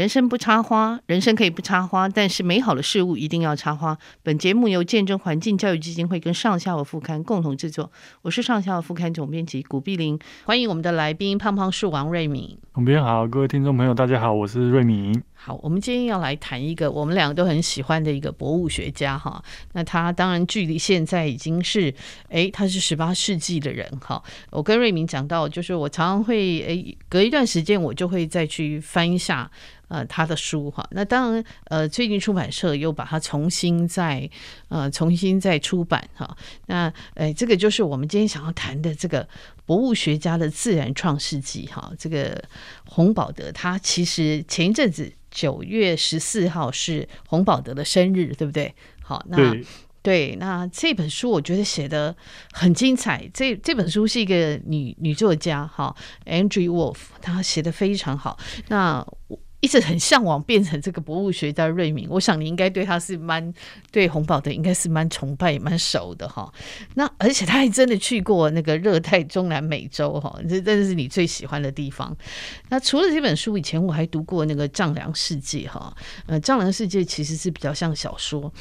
人生不插花，人生可以不插花，但是美好的事物一定要插花。本节目由见证环境教育基金会跟上下的副刊共同制作，我是上下游副刊总编辑古碧玲，欢迎我们的来宾胖胖树王瑞敏。总编好，各位听众朋友，大家好，我是瑞敏。好，我们今天要来谈一个我们两个都很喜欢的一个博物学家哈。那他当然距离现在已经是，哎，他是十八世纪的人哈。我跟瑞敏讲到，就是我常常会，哎，隔一段时间我就会再去翻一下，呃，他的书哈。那当然，呃，最近出版社又把它重新再，呃，重新再出版哈。那，哎，这个就是我们今天想要谈的这个博物学家的自然创世纪哈。这个洪宝德他其实前一阵子。九月十四号是洪宝德的生日，对不对？好，那对，那这本书我觉得写的很精彩。这这本书是一个女女作家，哈，Andrew Wolf，她写的非常好。那我。一直很向往变成这个博物学家瑞敏，我想你应该对他是蛮对洪宝的应该是蛮崇拜也蛮熟的哈。那而且他还真的去过那个热带中南美洲哈，这真的是你最喜欢的地方。那除了这本书，以前我还读过那个《丈量世界》哈，呃，《丈量世界》其实是比较像小说，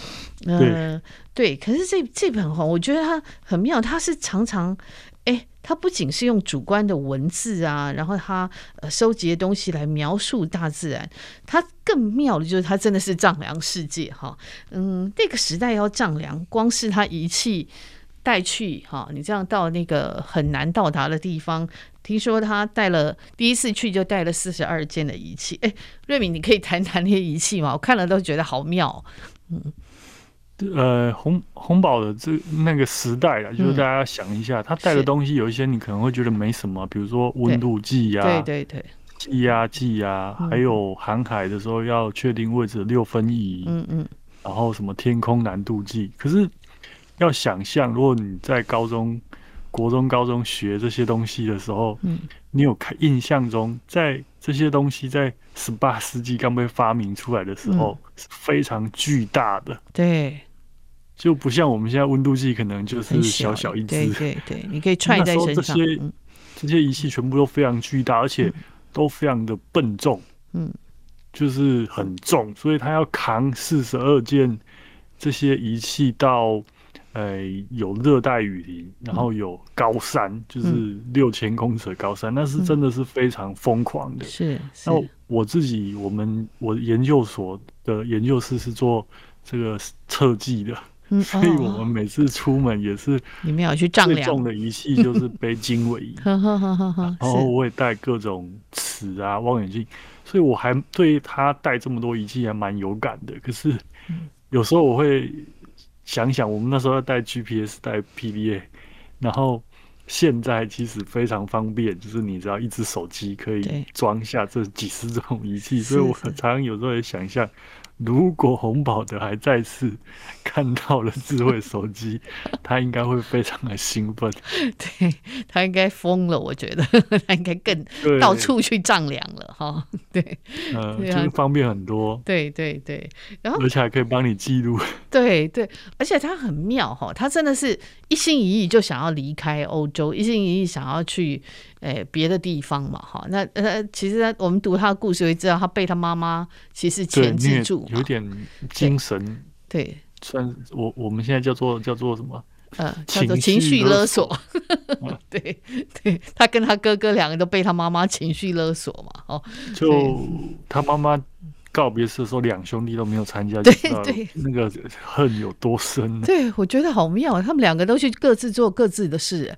呃，对。可是这这本哈，我觉得它很妙，它是常常。哎，他不仅是用主观的文字啊，然后他呃收集的东西来描述大自然，他更妙的就是他真的是丈量世界哈。嗯，那个时代要丈量，光是他仪器带去哈，你这样到那个很难到达的地方，听说他带了第一次去就带了四十二件的仪器。哎，瑞敏，你可以谈谈那些仪器吗？我看了都觉得好妙，嗯。呃，红红宝的这那个时代啊，就是大家想一下，嗯、他带的东西有一些你可能会觉得没什么，比如说温度计呀、啊，对对对，气压计呀，还有航海的时候要确定位置的六分仪，嗯嗯，然后什么天空难度计。可是要想象，如果你在高中、国中、高中学这些东西的时候，嗯，你有看印象中，在这些东西在十八世纪刚被发明出来的时候，嗯、是非常巨大的，对。就不像我们现在温度计可能就是小小一只，对对对，你可以揣在身上。这些这些仪器全部都非常巨大，而且都非常的笨重，嗯，就是很重，所以他要扛四十二件这些仪器到，呃，有热带雨林，然后有高山，就是六千公尺的高山，那是真的是非常疯狂的。是，那我自己，我们我研究所的研究室是做这个测计的。所以我们每次出门也是，你们要去丈量。最重的仪器就是 背经纬仪，然后我也带各种尺啊、望远镜，所以我还对他带这么多仪器还蛮有感的。可是有时候我会想想，我们那时候要带 GPS、带 PDA，然后现在其实非常方便，就是你只要一只手机可以装下这几十种仪器，所以我常常有时候也想象。如果红宝的还再次看到了智慧手机，他应该会非常的兴奋。对，他应该疯了，我觉得 他应该更到处去丈量了哈。对，呃，就是方便很多。对对对，然后而且还可以帮你记录。对对，而且他很妙哈，他真的是一心一意就想要离开欧洲，一心一意想要去。诶，别的地方嘛，哈，那呃，其实我们读他的故事会知道，他被他妈妈其实牵制住，有点精神，对，算我我们现在叫做叫做什么？呃，叫做情绪勒索。对，对他跟他哥哥两个都被他妈妈情绪勒索嘛，哦，就他妈妈告别式的时候，两兄弟都没有参加，对对，那个恨有多深？对，我觉得好妙，他们两个都去各自做各自的事。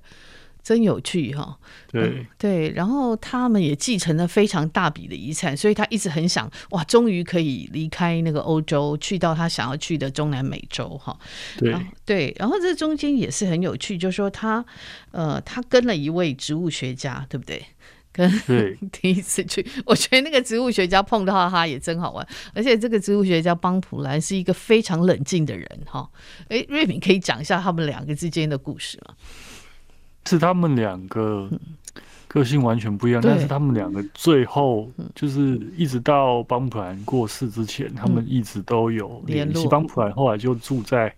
真有趣哈，对、嗯、对，然后他们也继承了非常大笔的遗产，所以他一直很想哇，终于可以离开那个欧洲，去到他想要去的中南美洲哈。对对，然后这中间也是很有趣，就是说他呃，他跟了一位植物学家，对不对？跟 第一次去，我觉得那个植物学家碰到他也真好玩，而且这个植物学家邦普兰是一个非常冷静的人哈。哎，瑞敏可以讲一下他们两个之间的故事吗？是他们两个个性完全不一样，但是他们两个最后就是一直到邦普兰过世之前，他们一直都有联系。邦普兰后来就住在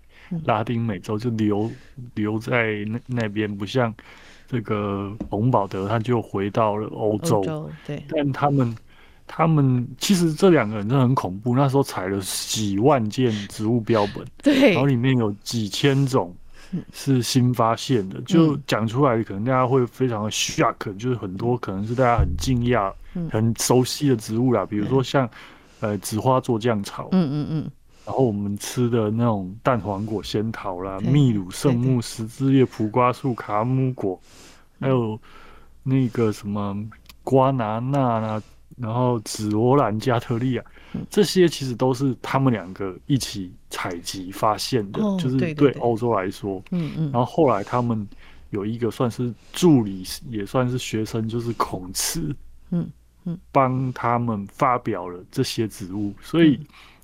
拉丁美洲，就留留在那那边，不像这个洪宝德，他就回到了欧洲。对，但他们他们其实这两个人真的很恐怖，那时候采了几万件植物标本，对，然后里面有几千种 是新发现的，嗯、就讲出来可能大家会非常的 shock，就是很多可能是大家很惊讶、嗯、很熟悉的植物啦，比如说像、嗯、呃紫花做酱草，嗯嗯嗯，然后我们吃的那种蛋黄果仙桃啦、秘鲁圣木、十字叶蒲瓜树、卡姆果，还有那个什么瓜拿纳啦。然后紫罗兰、加特利亚，这些其实都是他们两个一起采集发现的，哦、就是对欧洲来说，嗯嗯。然后后来他们有一个算是助理，也算是学生，就是孔慈，嗯嗯，帮他们发表了这些植物。所以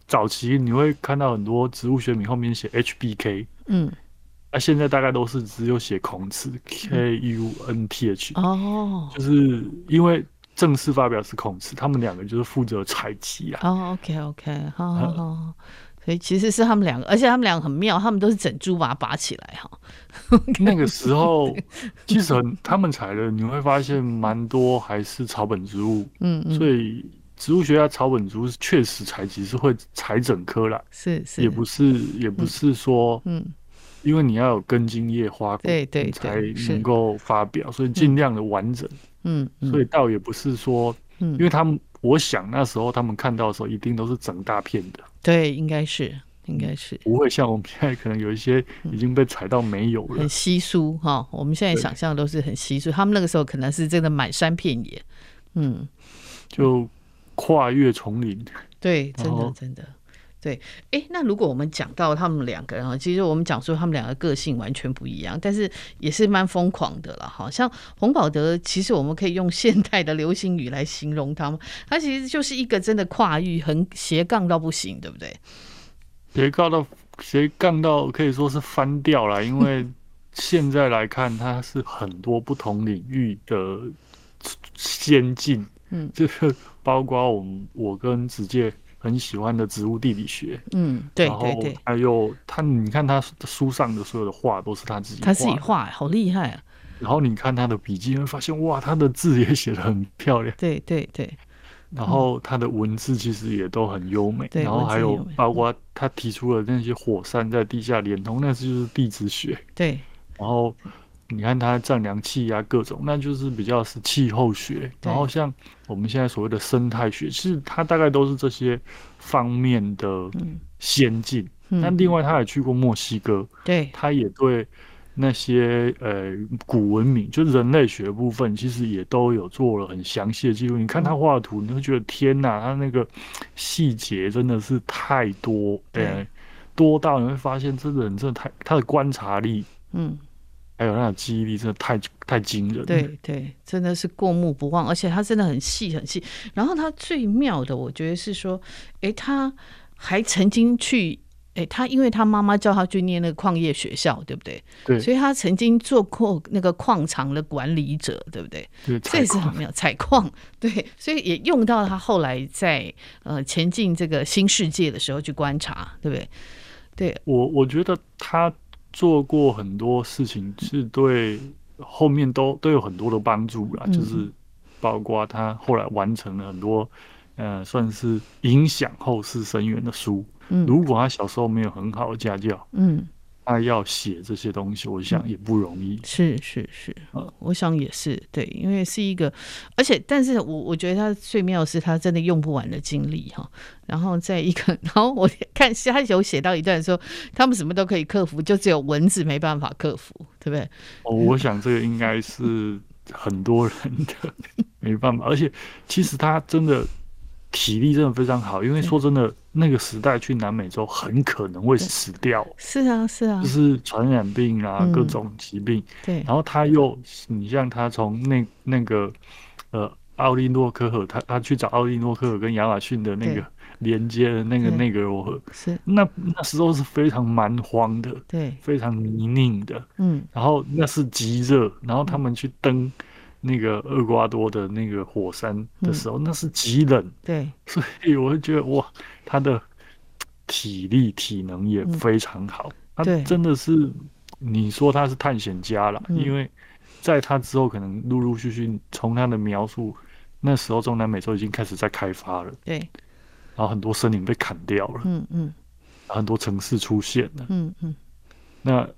早期你会看到很多植物学名后面写 HBK，嗯，那现在大概都是只有写孔茨 K U N T H，哦，就是因为。正式发表是孔茨，他们两个就是负责采集啊。哦，OK，OK，好好好，所以其实是他们两个，而且他们两个很妙，他们都是整株把它拔起来哈。那个时候 其实很，他们采的你会发现蛮多还是草本植物，嗯，所以植物学家草本植物确实采集是会采整棵啦，是是，也不是也不是说，嗯，因为你要有根茎叶花果，对对，才能够发表，所以尽量的完整。嗯，所以倒也不是说，嗯，因为他们，我想那时候他们看到的时候，一定都是整大片的。对，应该是，应该是不会像我们现在可能有一些已经被踩到没有了，很稀疏哈。我们现在想象都是很稀疏，他们那个时候可能是真的满山遍野，嗯，就跨越丛林。对，真的，真的。对，哎，那如果我们讲到他们两个人啊，其实我们讲说他们两个个性完全不一样，但是也是蛮疯狂的了。好像洪宝德，其实我们可以用现代的流行语来形容他们，他其实就是一个真的跨域很斜杠到不行，对不对？斜杠到斜杠到可以说是翻掉了，因为 现在来看，他是很多不同领域的先进，嗯，就是包括我们我跟子健。很喜欢的植物地理学，嗯，对对对，还有他，你看他书上的所有的画都是他自己，他自己画，好厉害啊！然后你看他的笔记，会发现哇，他的字也写的很漂亮，对对对。然后他的文字其实也都很优美，然后还有包括他提出了那些火山在地下连通，那是就是地质学，对。然后。你看它丈量气压各种，那就是比较是气候学。然后像我们现在所谓的生态学，其实它大概都是这些方面的先进。那、嗯、另外他也去过墨西哥，对，他也对那些呃古文明，就是人类学部分，其实也都有做了很详细的记录。你看他画的图，你会觉得天哪，他那个细节真的是太多，对，多到你会发现这个人真的太他的观察力，嗯。还有他的记忆力真的太太惊人，对对，真的是过目不忘，而且他真的很细很细。然后他最妙的，我觉得是说，哎，他还曾经去，哎，他因为他妈妈叫他去念那个矿业学校，对不对？对，所以他曾经做过那个矿场的管理者，对不对？对，这也是很妙，采矿，对，所以也用到他后来在呃前进这个新世界的时候去观察，对不对？对我，我觉得他。做过很多事情，是对后面都都有很多的帮助啦。就是包括他后来完成了很多，呃，算是影响后世深远的书。如果他小时候没有很好的家教，嗯。他要写这些东西，我想也不容易。是是是，我想也是对，因为是一个，而且，但是我我觉得他最妙的是他真的用不完的精力哈。然后在一个，然后我看他有写到一段说，他们什么都可以克服，就只有蚊子没办法克服，对不对？哦，我想这个应该是很多人的没办法，而且其实他真的。体力真的非常好，因为说真的，那个时代去南美洲很可能会死掉。是啊，是啊，就是传染病啊，各种疾病。对，然后他又，你像他从那那个呃奥利诺科河，他他去找奥利诺科河跟亚马逊的那个连接的那个内格罗河，是。那那时候是非常蛮荒的，对，非常泥泞的。嗯，然后那是极热，然后他们去登。那个厄瓜多的那个火山的时候，嗯、那是极冷，对，所以我会觉得哇，他的体力体能也非常好，嗯、他真的是你说他是探险家了，嗯、因为在他之后可能陆陆续续从他的描述那时候中南美洲已经开始在开发了，对，然后很多森林被砍掉了，嗯嗯，很多城市出现了，嗯嗯，那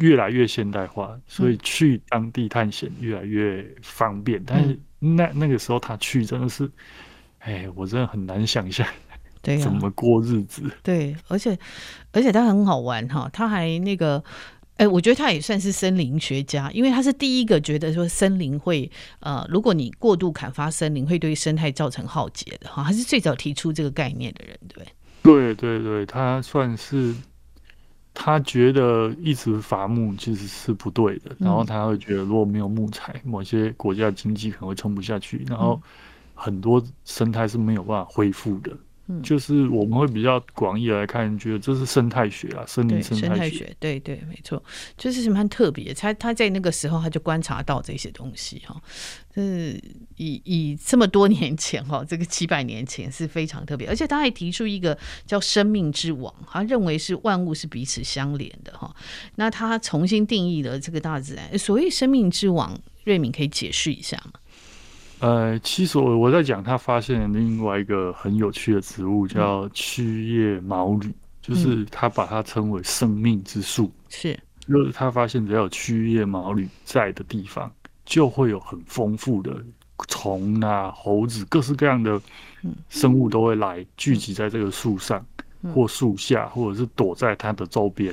越来越现代化，所以去当地探险越来越方便。但是那那个时候他去真的是，哎，我真的很难想象，对，怎么过日子？对，而且而且他很好玩哈，他还那个。哎，我觉得他也算是森林学家，因为他是第一个觉得说森林会呃，如果你过度砍伐森林，会对生态造成浩劫的哈。他是最早提出这个概念的人，对对对对，他算是他觉得一直伐木其实是不对的，然后他会觉得如果没有木材，某些国家的经济可能会撑不下去，然后很多生态是没有办法恢复的。就是我们会比较广义来看，觉得这是生态学啊，森林生态学。对对，没错，就是蛮特别。他他在那个时候他就观察到这些东西哈，就是以以这么多年前哈，这个几百年前是非常特别。而且他还提出一个叫生命之网，他认为是万物是彼此相连的哈。那他重新定义了这个大自然，所谓生命之网，瑞敏可以解释一下吗？呃，其实我我在讲，他发现另外一个很有趣的植物，叫曲叶毛铝，嗯、就是他把它称为生命之树。是，就是他发现只要有曲叶毛榈在的地方，就会有很丰富的虫啊、猴子，各式各样的生物都会来聚集在这个树上或树下，或者是躲在它的周边。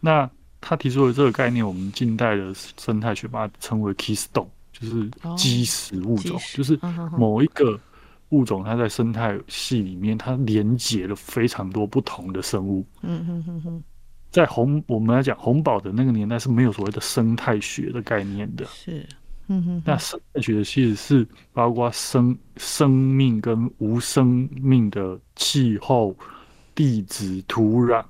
那他提出的这个概念，我们近代的生态学把它称为 keystone。就是基石物种，就是某一个物种，它在生态系里面，它连接了非常多不同的生物。嗯哼哼哼，在红我们来讲红宝的那个年代是没有所谓的生态学的概念的。是，嗯哼，那生态学的其实是包括生生命跟无生命的气候、地质、土壤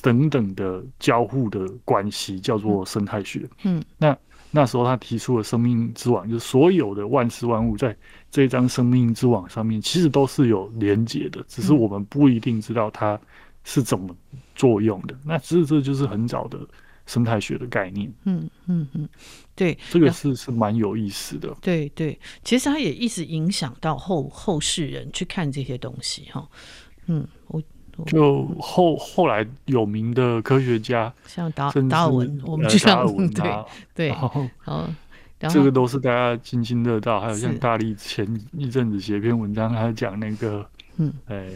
等等的交互的关系，叫做生态学。嗯，那。那时候他提出了生命之网，就是所有的万事万物在这张生命之网上面，其实都是有连接的，只是我们不一定知道它是怎么作用的。那其实这就是很早的生态学的概念。嗯嗯嗯，对，这个是是蛮有意思的。对对，其实它也一直影响到后后世人去看这些东西哈。嗯，我。就后后来有名的科学家，像达达尔文，我们就像 对对，然后这个都是大家津津乐道。还有像大力前一阵子写一篇文章，他讲那个嗯，哎，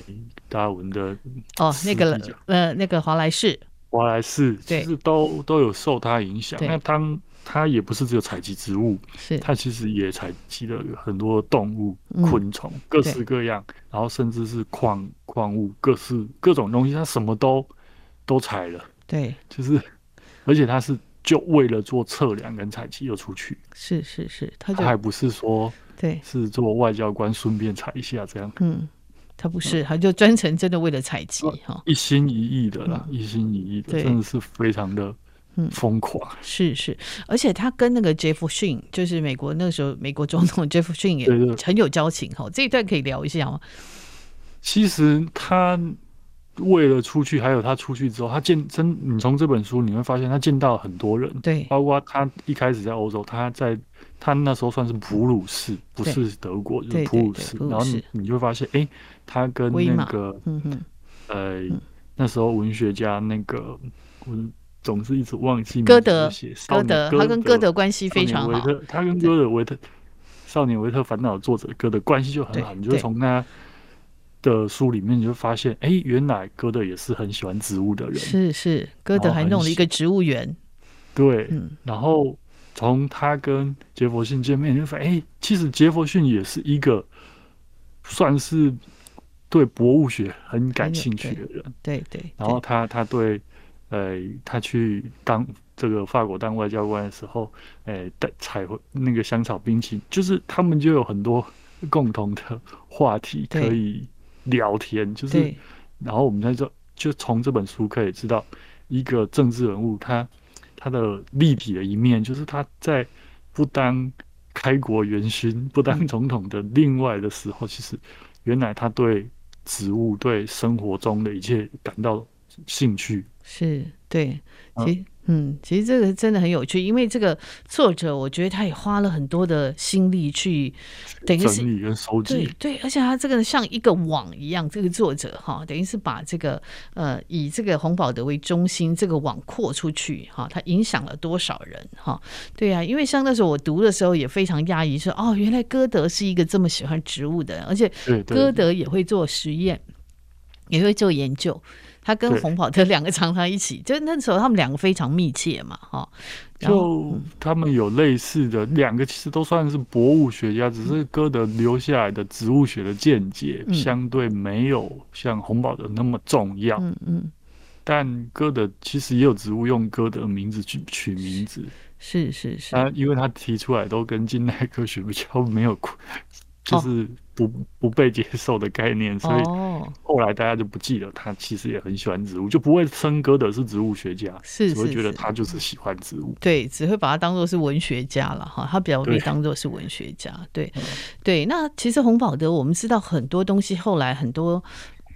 达尔文的哦，那个呃，那个华莱士，华莱士其实都都有受他影响。那当它也不是只有采集植物，是它其实也采集了很多动物、昆虫，各式各样，然后甚至是矿矿物，各式各种东西，它什么都都采了。对，就是，而且它是就为了做测量跟采集又出去。是是是，他还不是说对，是做外交官顺便采一下这样。嗯，他不是，他就专程真的为了采集哈，一心一意的啦，一心一意的，真的是非常的。嗯，疯狂是是，而且他跟那个杰弗逊，就是美国那个时候美国总统杰弗逊也很有交情哈。这一段可以聊一下吗？其实他为了出去，还有他出去之后，他见真，你从这本书你会发现他见到很多人，对，包括他一开始在欧洲，他在他那时候算是普鲁士，不是德国，就是普鲁士。然后你你就会发现，哎，他跟那个，嗯哼，呃，那时候文学家那个文。总是一直忘记歌德，歌德，他跟歌德关系非常好。他跟歌德维特《少年维特烦恼》作者歌德关系就很好。你就从他的书里面，你就发现，哎，原来歌德也是很喜欢植物的人。是是，歌德还弄了一个植物园。对，然后从他跟杰佛逊见面，你就发现，哎，其实杰佛逊也是一个算是对博物学很感兴趣的人。对对。然后他他对。呃，他去当这个法国当外交官的时候，呃，带采回那个香草冰淇淋，就是他们就有很多共同的话题可以聊天，就是，然后我们在这就从这本书可以知道，一个政治人物他他的立体的一面，就是他在不当开国元勋、不当总统的另外的时候，其实原来他对植物、对生活中的一切感到兴趣。是对，其实嗯，其实这个真的很有趣，因为这个作者，我觉得他也花了很多的心力去等于是整理跟收集，对对，而且他这个像一个网一样，这个作者哈，等于是把这个呃以这个洪宝德为中心，这个网扩出去哈，他影响了多少人哈？对呀、啊，因为像那时候我读的时候也非常讶异，说哦，原来歌德是一个这么喜欢植物的人，而且歌德也会做实验，也会做研究。他跟洪宝德两个常常一起，就那时候他们两个非常密切嘛，哈。就他们有类似的两个，其实都算是博物学家，只是歌德留下来的植物学的见解相对没有像洪宝德那么重要。嗯嗯。但歌德其实也有植物用歌德的名字去取名字，是是是。他因为他提出来都跟近代科学比较没有关。就是不不被接受的概念，所以后来大家就不记得他其实也很喜欢植物，就不会称歌的是植物学家，是，只会觉得他就是喜欢植物。对，只会把他当做是文学家了哈，他比较被当做是文学家。对 对，那其实洪宝德，我们知道很多东西，后来很多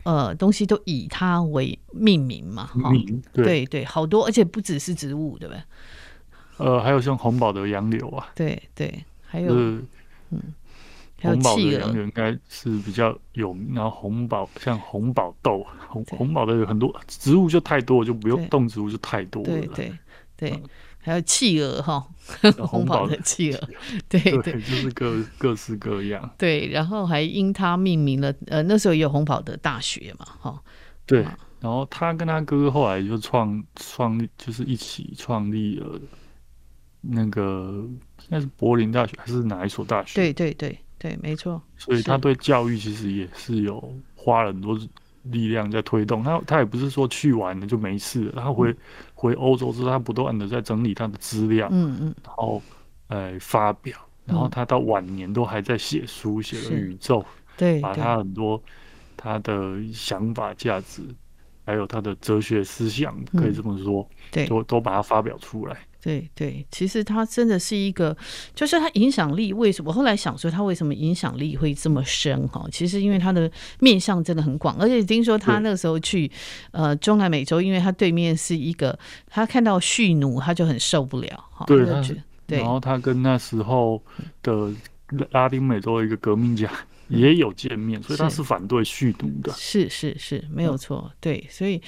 呃东西都以他为命名嘛，哈，对对，好多，而且不只是植物，对不对？呃，还有像红宝的杨柳啊，对对，还有嗯。洪宝的羊柳应该是比较有名，然后红宝像红宝豆，红红宝的有很多植物就太多，就不用动植物就太多了。对对对，嗯、还有企鹅哈，红宝的企鹅，对对，就是各各式各样。对，然后还因他命名了，呃，那时候也有红宝的大学嘛，哈。对，然后他跟他哥哥后来就创创立，就是一起创立了那个应该是柏林大学还是哪一所大学？对对对。对，没错。所以他对教育其实也是有花了很多力量在推动。他他也不是说去完了就没事了，他回、嗯、回欧洲之后，他不断的在整理他的资料，嗯嗯，然后呃发表，然后他到晚年都还在写书，写了宇宙，对，把他很多他的想法、价值，还有他的哲学思想，可以这么说，嗯、对，都都把它发表出来。对对，其实他真的是一个，就是他影响力为什么？我后来想说，他为什么影响力会这么深？哈，其实因为他的面向真的很广，而且听说他那个时候去呃中南美洲，因为他对面是一个，他看到蓄奴，他就很受不了。哈，对，对，然后他跟那时候的拉丁美洲的一个革命家。也有见面，所以他是反对续读的。是是是，没有错。嗯、对，所以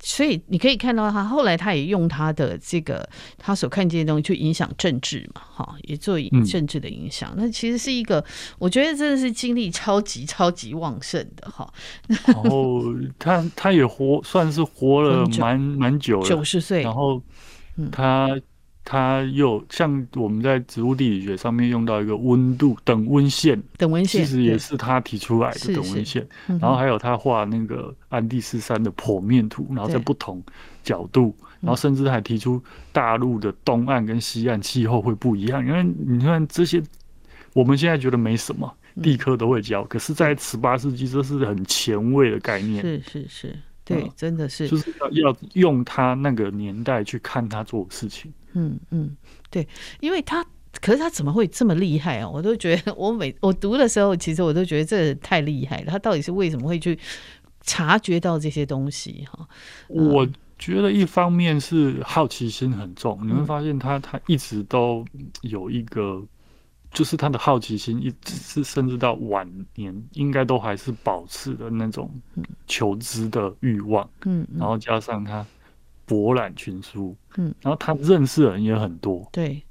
所以你可以看到他后来他也用他的这个他所看见的东西去影响政治嘛，哈，也做政治的影响。嗯、那其实是一个，我觉得真的是精力超级超级旺盛的哈。然后他他也活算是活了蛮蛮久了，九十岁。然后他。嗯它又像我们在植物地理学上面用到一个温度等温线，等温线其实也是他提出来的等温线。然后还有他画那个安第斯山的剖面图，然后在不同角度，然后甚至还提出大陆的东岸跟西岸气候会不一样。因为你看这些，我们现在觉得没什么，地科都会教，可是，在十八世纪这是很前卫的概念。是是是，对，真的是，就是要要用他那个年代去看他做的事情。嗯嗯，对，因为他，可是他怎么会这么厉害啊？我都觉得，我每 我读的时候，其实我都觉得这太厉害了。他到底是为什么会去察觉到这些东西？哈，我觉得一方面是好奇心很重，你会发现他他一直都有一个，就是他的好奇心一直是甚至到晚年应该都还是保持的那种求知的欲望。嗯，然后加上他。博览群书，嗯，然后他认识的人也很多，对，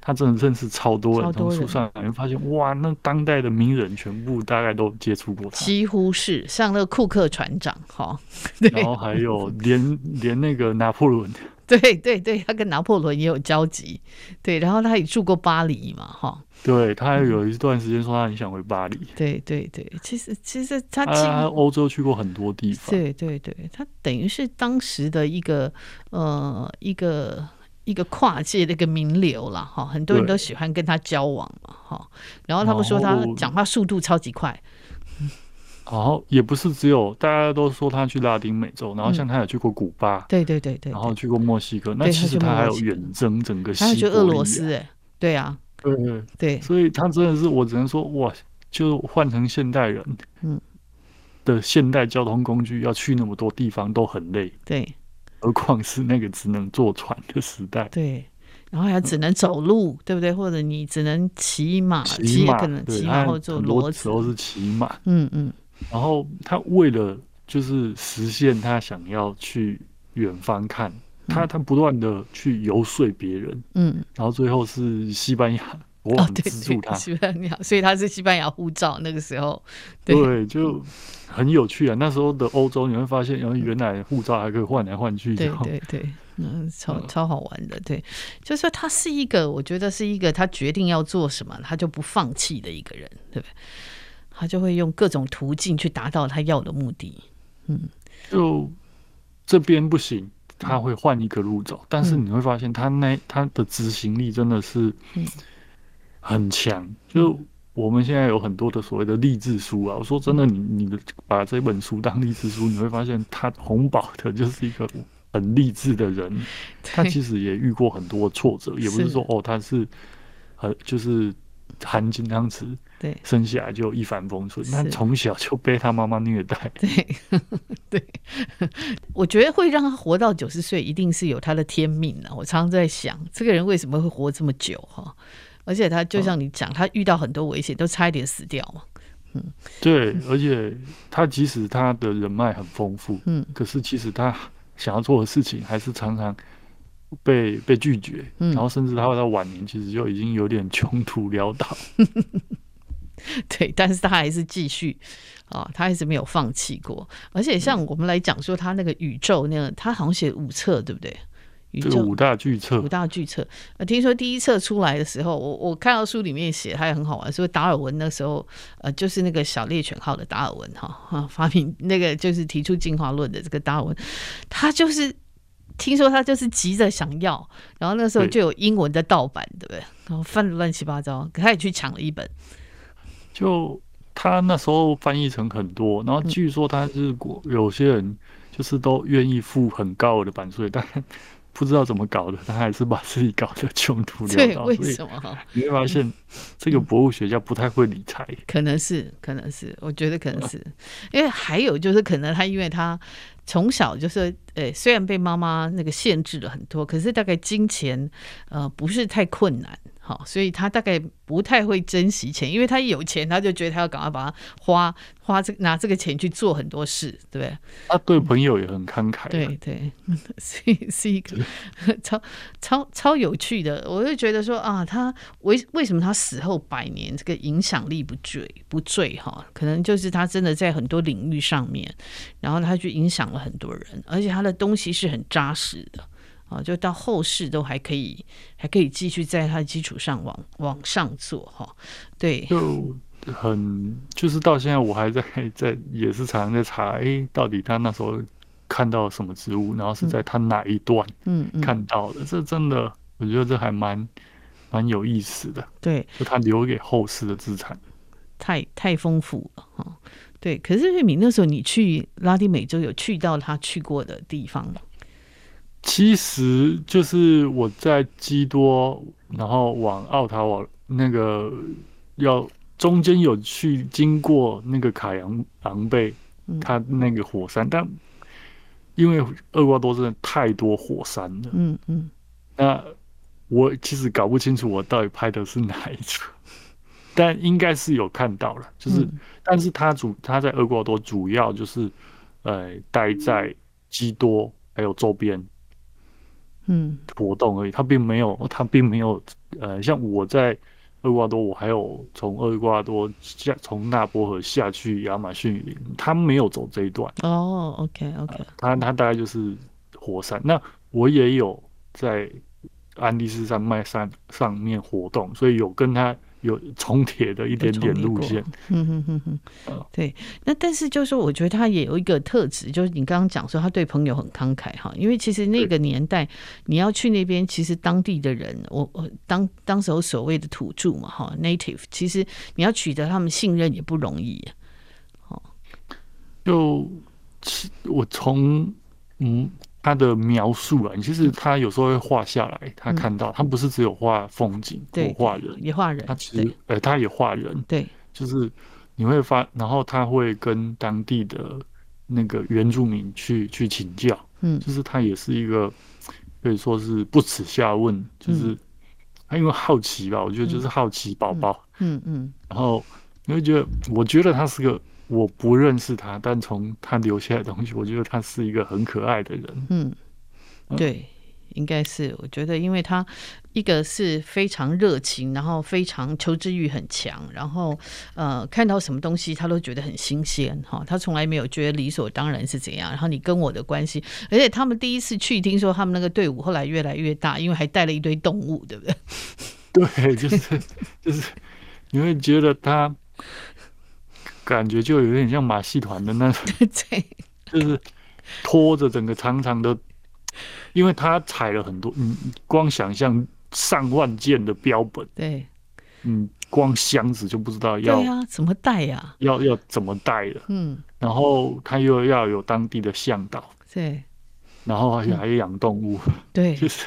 他真的认识超多人，从书上你会发现，哇，那当代的名人全部大概都接触过他，几乎是像那个库克船长，哈，然后还有连连那个拿破仑。对对对，他跟拿破仑也有交集，对，然后他也住过巴黎嘛，哈，对，他还有一段时间说他很想回巴黎，嗯、对对对，其实其实他他欧洲去过很多地方，对对对，他等于是当时的一个呃一个一个跨界的一个名流了，哈，很多人都喜欢跟他交往嘛，哈，然后他们说他讲话速度超级快。然后也不是只有大家都说他去拉丁美洲，然后像他有去过古巴，对对对对，然后去过墨西哥，那其实他还有远征整个西伯利亚，他去俄罗斯，哎，对啊，对对对，所以他真的是我只能说哇，就换成现代人，嗯，的现代交通工具要去那么多地方都很累，对何况是那个只能坐船的时代。对，然后还只能走路，嗯、对不对？或者你只能骑马，骑马可能骑马或坐骡子。很多时候是骑马。嗯嗯。然后他为了就是实现他想要去远方看，嗯、他他不断的去游说别人。嗯。然后最后是西班牙。我很资助他，西班牙，所以他是西班牙护照。那个时候，对，对，就很有趣啊。那时候的欧洲，你会发现，原来护照还可以换来换去，对对对，嗯，超超好玩的。对，就是说他是一个，我觉得是一个他决定要做什么，他就不放弃的一个人，对不对？他就会用各种途径去达到他要的目的。嗯，就这边不行，他会换一个路走，嗯、但是你会发现，他那他的执行力真的是，嗯。很强，就我们现在有很多的所谓的励志书啊。我说真的，你你把这本书当励志书，你会发现他洪宝的就是一个很励志的人。他其实也遇过很多挫折，也不是说哦，他是很就是含金汤匙，对，生下来就一帆风顺。他从小就被他妈妈虐待。对 对，我觉得会让他活到九十岁，一定是有他的天命啊。我常常在想，这个人为什么会活这么久？哈。而且他就像你讲，他遇到很多危险，都差一点死掉嘛。嗯，对。而且他即使他的人脉很丰富，嗯，可是其实他想要做的事情，还是常常被被拒绝。嗯，然后甚至他到晚年，其实就已经有点穷途潦倒。对，但是他还是继续啊，他还是没有放弃过。而且像我们来讲说，他那个宇宙那个，他好像写五册，对不对？宇宙五大巨册，五大巨册。呃，听说第一册出来的时候，我我看到书里面写，他也很好玩。所以达尔文那时候，呃，就是那个小猎犬号的达尔文哈，发明那个就是提出进化论的这个达尔文，他就是听说他就是急着想要，然后那时候就有英文的盗版，对不对？然后翻的乱七八糟，可他也去抢了一本。就他那时候翻译成很多，然后据说他是国有些人就是都愿意付很高的版税，但。不知道怎么搞的，他还 是把自己搞得穷途潦倒。为什么？你会发现，这个博物学家不太会理财。可能是，可能是，我觉得可能是，因为还有就是，可能他因为他从小就是，呃，虽然被妈妈那个限制了很多，可是大概金钱呃不是太困难。好，所以他大概不太会珍惜钱，因为他一有钱，他就觉得他要赶快把它花花这拿这个钱去做很多事，对不对？他对朋友也很慷慨，对对，所以是一个 超超超有趣的。我就觉得说啊，他为为什么他死后百年这个影响力不坠不坠哈？可能就是他真的在很多领域上面，然后他去影响了很多人，而且他的东西是很扎实的。啊，就到后世都还可以，还可以继续在他的基础上往往上做哈。对，就很就是到现在我还在在也是常常在查，哎、欸，到底他那时候看到什么植物，然后是在他哪一段嗯看到的？嗯嗯、这真的，我觉得这还蛮蛮有意思的。对，就他留给后世的资产太太丰富了哈。对，可是瑞敏那时候你去拉丁美洲有去到他去过的地方吗？其实就是我在基多，然后往奥塔瓦那个要中间有去经过那个卡扬昂贝，他那个火山，但因为厄瓜多真的太多火山了，嗯嗯，那我其实搞不清楚我到底拍的是哪一处，但应该是有看到了，就是，但是他主他在厄瓜多主要就是呃待在基多还有周边。嗯，活动而已，他并没有，他并没有，呃，像我在厄瓜多，我还有从厄瓜多下从纳波河下去亚马逊林，他没有走这一段。哦，OK OK，呃，他他大概就是火山。那我也有在安第斯山脉山上面活动，所以有跟他。有重铁的一点点路线，嗯哼哼哼，对。那但是就是说，我觉得他也有一个特质，就是你刚刚讲说他对朋友很慷慨哈。因为其实那个年代你要去那边，其实当地的人，我我当当时候所谓的土著嘛哈，native，其实你要取得他们信任也不容易。哦，就我从嗯。他的描述啊，其实他有时候会画下来，他看到他不是只有画风景，对画人，也画人。他其实，呃，他也画人，对，就是你会发，然后他会跟当地的那个原住民去去请教，嗯，就是他也是一个可以说是不耻下问，就是他因为好奇吧，我觉得就是好奇宝宝，嗯嗯，然后你会觉得，我觉得他是个我不认识他，但从他留下来的东西，我觉得他是一个很可爱的人，嗯，对。应该是，我觉得，因为他一个是非常热情，然后非常求知欲很强，然后呃，看到什么东西他都觉得很新鲜哈，他从来没有觉得理所当然是怎样。然后你跟我的关系，而且他们第一次去，听说他们那个队伍后来越来越大，因为还带了一堆动物，对不对？对，就是 就是，你会觉得他感觉就有点像马戏团的那种，对，就是拖着整个长长的。因为他踩了很多，嗯，光想象上万件的标本，对，嗯，光箱子就不知道要对啊，怎么带呀？要要怎么带的？嗯，然后他又要有当地的向导，对，然后还还养动物，对，就是，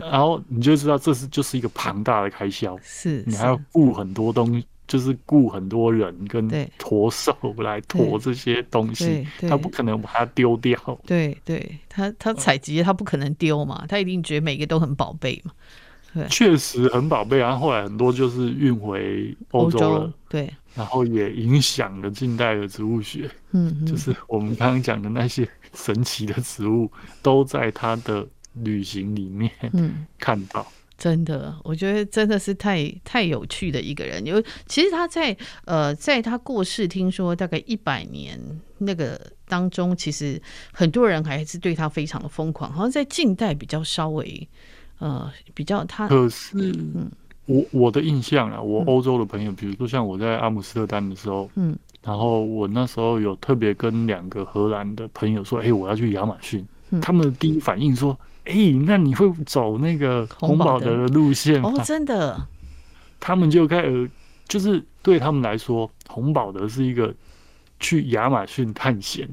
然后你就知道这是就是一个庞大的开销，是你还要顾很多东西。就是雇很多人跟驼兽来驮这些东西，他不可能把它丢掉。对，对他，他采集他不可能丢嘛，他一定觉得每个都很宝贝嘛。对，确实很宝贝。然后后来很多就是运回欧洲了，对，然后也影响了近代的植物学。嗯，就是我们刚刚讲的那些神奇的植物，都在他的旅行里面看到。真的，我觉得真的是太太有趣的一个人。因为其实他在呃，在他过世，听说大概一百年那个当中，其实很多人还是对他非常的疯狂。好像在近代比较稍微呃比较他。可是，嗯，我我的印象啊，我欧洲的朋友，比如说像我在阿姆斯特丹的时候，嗯，然后我那时候有特别跟两个荷兰的朋友说，哎，我要去亚马逊，他们的第一反应说。哎、欸，那你会走那个红宝德的路线吗？哦，真的，他们就开始，就是对他们来说，红宝德是一个去亚马逊探险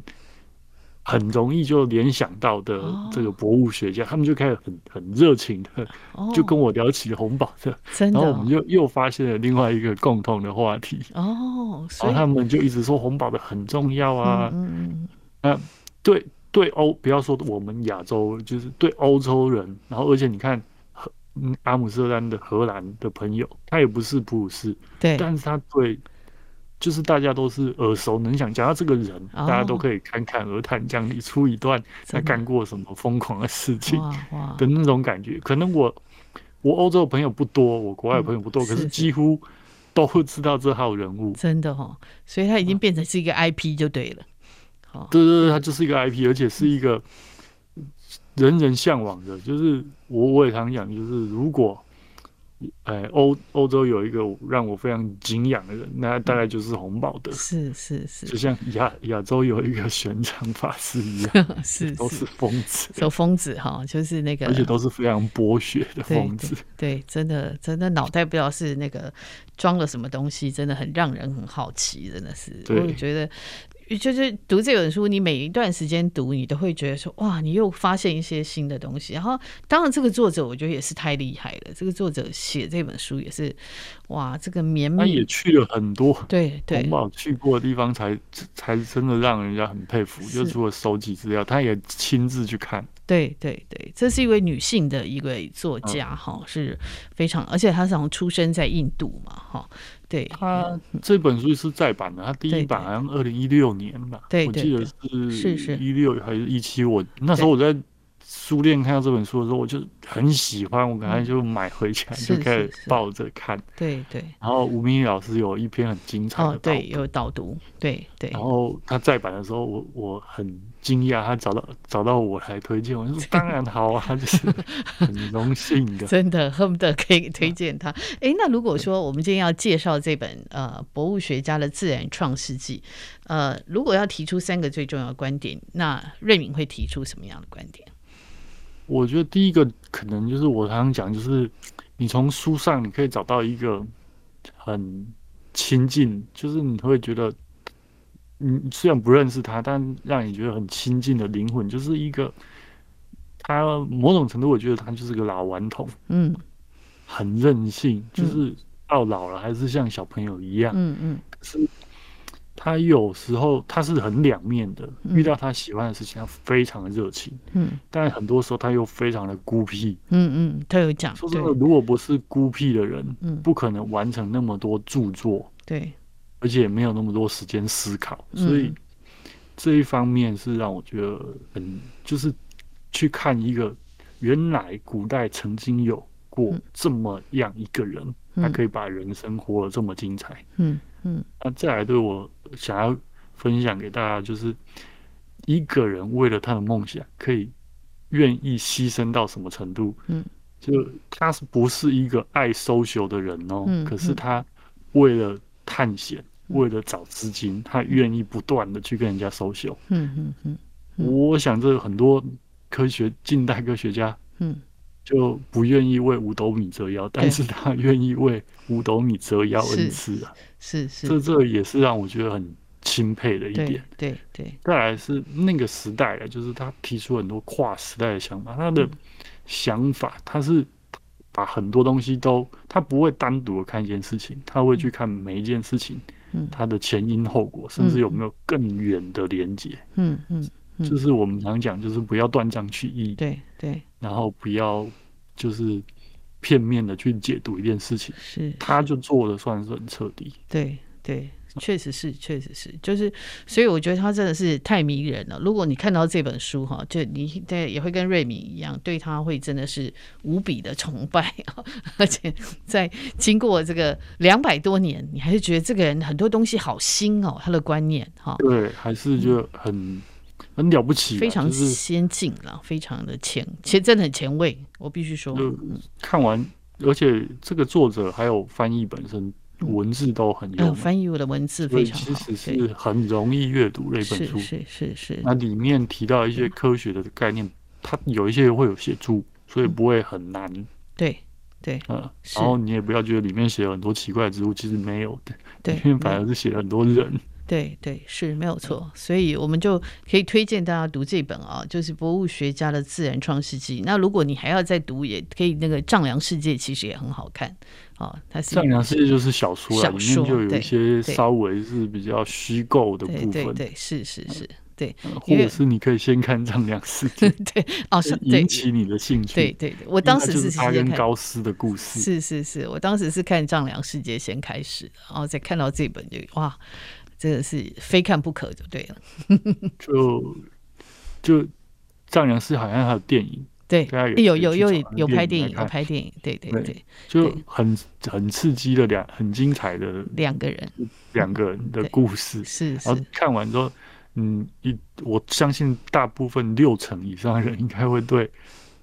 很容易就联想到的这个博物学家，哦、他们就开始很很热情的，就跟我聊起红宝德，真的，然后我们就又发现了另外一个共同的话题。哦，所以他们就一直说红宝德很重要啊，嗯嗯，啊，对。对欧，不要说我们亚洲，就是对欧洲人。然后，而且你看，阿姆斯特丹的荷兰的朋友，他也不是普鲁士，对，但是他对，就是大家都是耳熟能详。讲到这个人，哦、大家都可以侃侃而谈，讲你出一段他干过什么疯狂的事情的那种感觉。可能我我欧洲的朋友不多，我国外的朋友不多，嗯、可是几乎都会知道这号人物。真的哈、哦，所以他已经变成是一个 IP 就对了。对对对，它就是一个 IP，而且是一个人人向往的。就是我我也常讲，就是如果，哎，欧欧洲有一个让我非常敬仰的人，那大概就是洪宝德。是是是，就像亚亚洲有一个玄奘法师一样，是都是疯子，说疯子哈，就是那个，而且都是非常博学的疯子。对，真的真的脑袋不知道是那个装了什么东西，真的很让人很好奇，真的是，我觉得。就是读这本书，你每一段时间读，你都会觉得说哇，你又发现一些新的东西。然后，当然这个作者我觉得也是太厉害了。这个作者写这本书也是哇，这个绵密。他也去了很多对 对洪宝去过的地方才，才才真的让人家很佩服。就除了收集资料，他也亲自去看。对对对，这是一位女性的一位作家哈，嗯、是非常，而且她是从出生在印度嘛哈。对，他这本书是再版的，他第一版好像二零一六年吧，对，我记得是是一六还是一七，我那时候我在书店看到这本书的时候，我就很喜欢，我赶快就买回家，就开始抱着看。对对。然后吴明宇老师有一篇很精彩的哦，对，有导读，对对。然后他再版的时候，我我很惊讶，他找到找到我来推荐，我说 当然好啊，就是很荣幸的，真的恨不得可以推荐他。哎，那如果说我们今天要介绍这本呃博物学家的自然创世纪，呃，如果要提出三个最重要的观点，那瑞敏会提出什么样的观点？我觉得第一个可能就是我常常讲，就是你从书上你可以找到一个很亲近，就是你会觉得，你虽然不认识他，但让你觉得很亲近的灵魂，就是一个他某种程度，我觉得他就是个老顽童，嗯，很任性，就是到老了还是像小朋友一样，嗯嗯，可是。他有时候他是很两面的，遇到他喜欢的事情，他非常的热情，嗯，但很多时候他又非常的孤僻，嗯嗯，他有讲，说真的，如果不是孤僻的人，嗯，不可能完成那么多著作，对，而且也没有那么多时间思考，所以这一方面是让我觉得很，就是去看一个原来古代曾经有过这么样一个人，他可以把人生活得这么精彩，嗯。嗯，那再来对我想要分享给大家，就是一个人为了他的梦想，可以愿意牺牲到什么程度？嗯，就他是不是一个爱 social 的人哦？嗯，可是他为了探险，为了找资金，他愿意不断的去跟人家 social。嗯嗯嗯，我想这很多科学近代科学家，嗯。就不愿意为五斗米折腰，但是他愿意为五斗米折腰恩赐啊！是是，这这也是让我觉得很钦佩的一点。对对。再来是那个时代啊，就是他提出很多跨时代的想法，他的想法他是把很多东西都，他不会单独的看一件事情，他会去看每一件事情，它的前因后果，甚至有没有更远的连接。嗯嗯。就是我们常讲，就是不要断章取义，对对，然后不要就是片面的去解读一件事情，是，他就做的算是很彻底，对对，确实是，确实是，就是，所以我觉得他真的是太迷人了。如果你看到这本书哈，就你对也会跟瑞敏一样，对他会真的是无比的崇拜，而且在经过这个两百多年，你还是觉得这个人很多东西好新哦，他的观念哈，对，还是。就很。很了不起，非常先进了，就是、非常的前，其实真的很前卫。我必须说，看完，而且这个作者还有翻译本身文字都很有、嗯，翻译我的文字非常好，其实是很容易阅读的一本书。是是是是。那里面提到一些科学的概念，它有一些会有写注，所以不会很难。对对，嗯，然后你也不要觉得里面写了很多奇怪的植物，其实没有的，对，里面反而是写了很多人。对对是没有错，所以我们就可以推荐大家读这本啊，就是博物学家的自然创世纪。那如果你还要再读，也可以那个丈量世界，其实也很好看啊。它是丈量世界就是小说，小说里面就有一些稍微是比较虚构的部分。对对，对，是是是，对。或者是你可以先看丈量世界，对哦，是引起你的兴趣。对对对，我当时是他跟高斯的故事。是是是，我当时是看丈量世界先开始，然后再看到这本就哇。真的是非看不可，就对了。就就丈量世好像还有电影，对，有有有有拍电影，有拍电影，对对对，就很很刺激的两很精彩的两个人两个人的故事，是。然后看完之后，嗯，一我相信大部分六成以上的人应该会对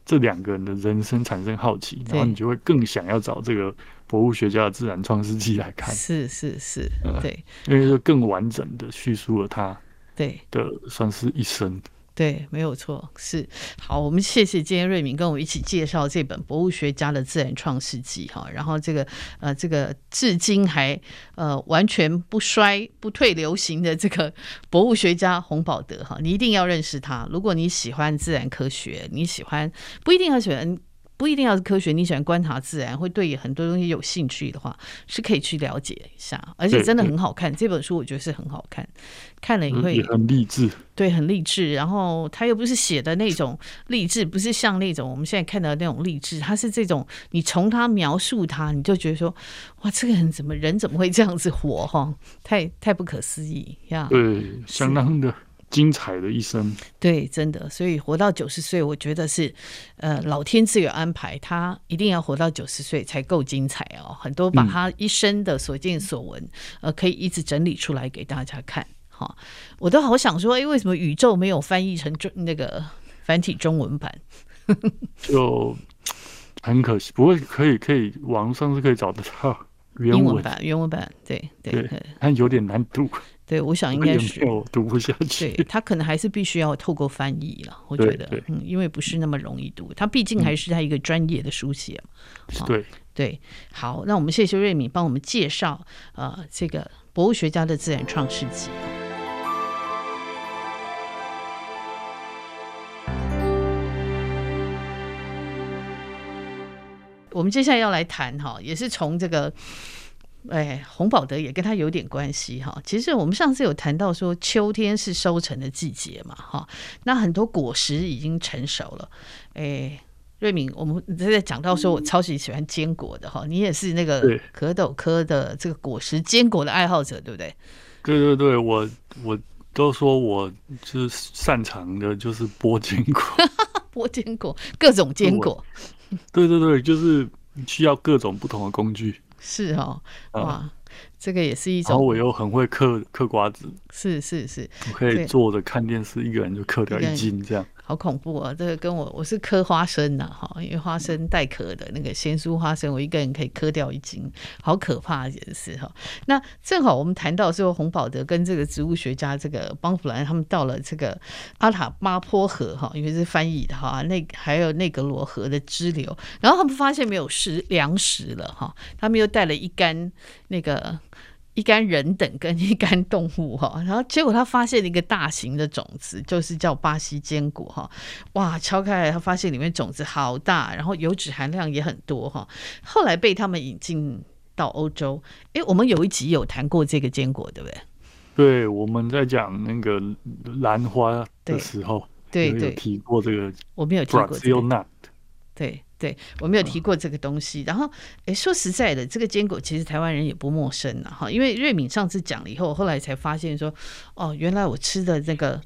这两个人的人生产生好奇，然后你就会更想要找这个。博物学家的自然创世纪来看，是是是，对，因为是更完整的叙述了他对的算是一生，对，没有错，是好，我们谢谢今天瑞敏跟我一起介绍这本《博物学家的自然创世纪》哈，然后这个呃这个至今还呃完全不衰不退流行的这个博物学家洪宝德哈，你一定要认识他。如果你喜欢自然科学，你喜欢不一定要喜欢。不一定要是科学，你喜欢观察自然，会对很多东西有兴趣的话，是可以去了解一下，而且真的很好看。这本书我觉得是很好看，看了也会也很励志，对，很励志。然后他又不是写的那种励志，不是像那种我们现在看到的那种励志，他是这种你从他描述他，你就觉得说，哇，这个人怎么人怎么会这样子活哈？太太不可思议呀！对，相当的。精彩的一生，对，真的，所以活到九十岁，我觉得是，呃，老天自有安排，他一定要活到九十岁才够精彩哦。很多把他一生的所见所闻，嗯、呃，可以一直整理出来给大家看。哈、哦，我都好想说，哎，为什么宇宙没有翻译成中那个繁体中文版？就很可惜，不过可以可以，网上是可以找得到原文，文版，原文版，对对，但有点难读。对，我想应该是读不下 去。对，他可能还是必须要透过翻译了，我觉得，嗯，因为不是那么容易读。他毕竟还是他一个专业的书写嘛。对、嗯、对，好，那我们谢谢瑞敏帮我们介绍呃这个博物学家的自然创世纪。我们接下来要来谈哈，也是从这个。哎，洪宝德也跟他有点关系哈。其实我们上次有谈到说，秋天是收成的季节嘛哈，那很多果实已经成熟了。哎，瑞敏，我们在讲到说我超级喜欢坚果的哈，你也是那个壳斗科的这个果实坚果的爱好者，对不对？对对对，我我都说我就是擅长的就是剥坚果，剥坚果，各种坚果。对对对，就是需要各种不同的工具。是哦，哇，嗯、这个也是一种。然后我又很会嗑嗑瓜子，是是是，我可以坐着看电视，一个人就嗑掉一斤这样。好恐怖啊！这个跟我我是嗑花生呐，哈，因为花生带壳的那个咸酥花生，我一个人可以嗑掉一斤，好可怕也是哈。那正好我们谈到说洪宝德跟这个植物学家这个邦弗兰他们到了这个阿塔巴坡河哈，因为是翻译的哈，那还有内格罗河的支流，然后他们发现没有食粮食了哈，他们又带了一竿那个。一干人等跟一干动物哈，然后结果他发现了一个大型的种子，就是叫巴西坚果哈。哇，敲开来他发现里面种子好大，然后油脂含量也很多哈。后来被他们引进到欧洲。诶，我们有一集有谈过这个坚果，对不对？对，我们在讲那个兰花的时候，对对，有提过这个，我没有提过这个，对。对，我没有提过这个东西。然后，哎，说实在的，这个坚果其实台湾人也不陌生了哈。因为瑞敏上次讲了以后，后来才发现说，哦，原来我吃的这个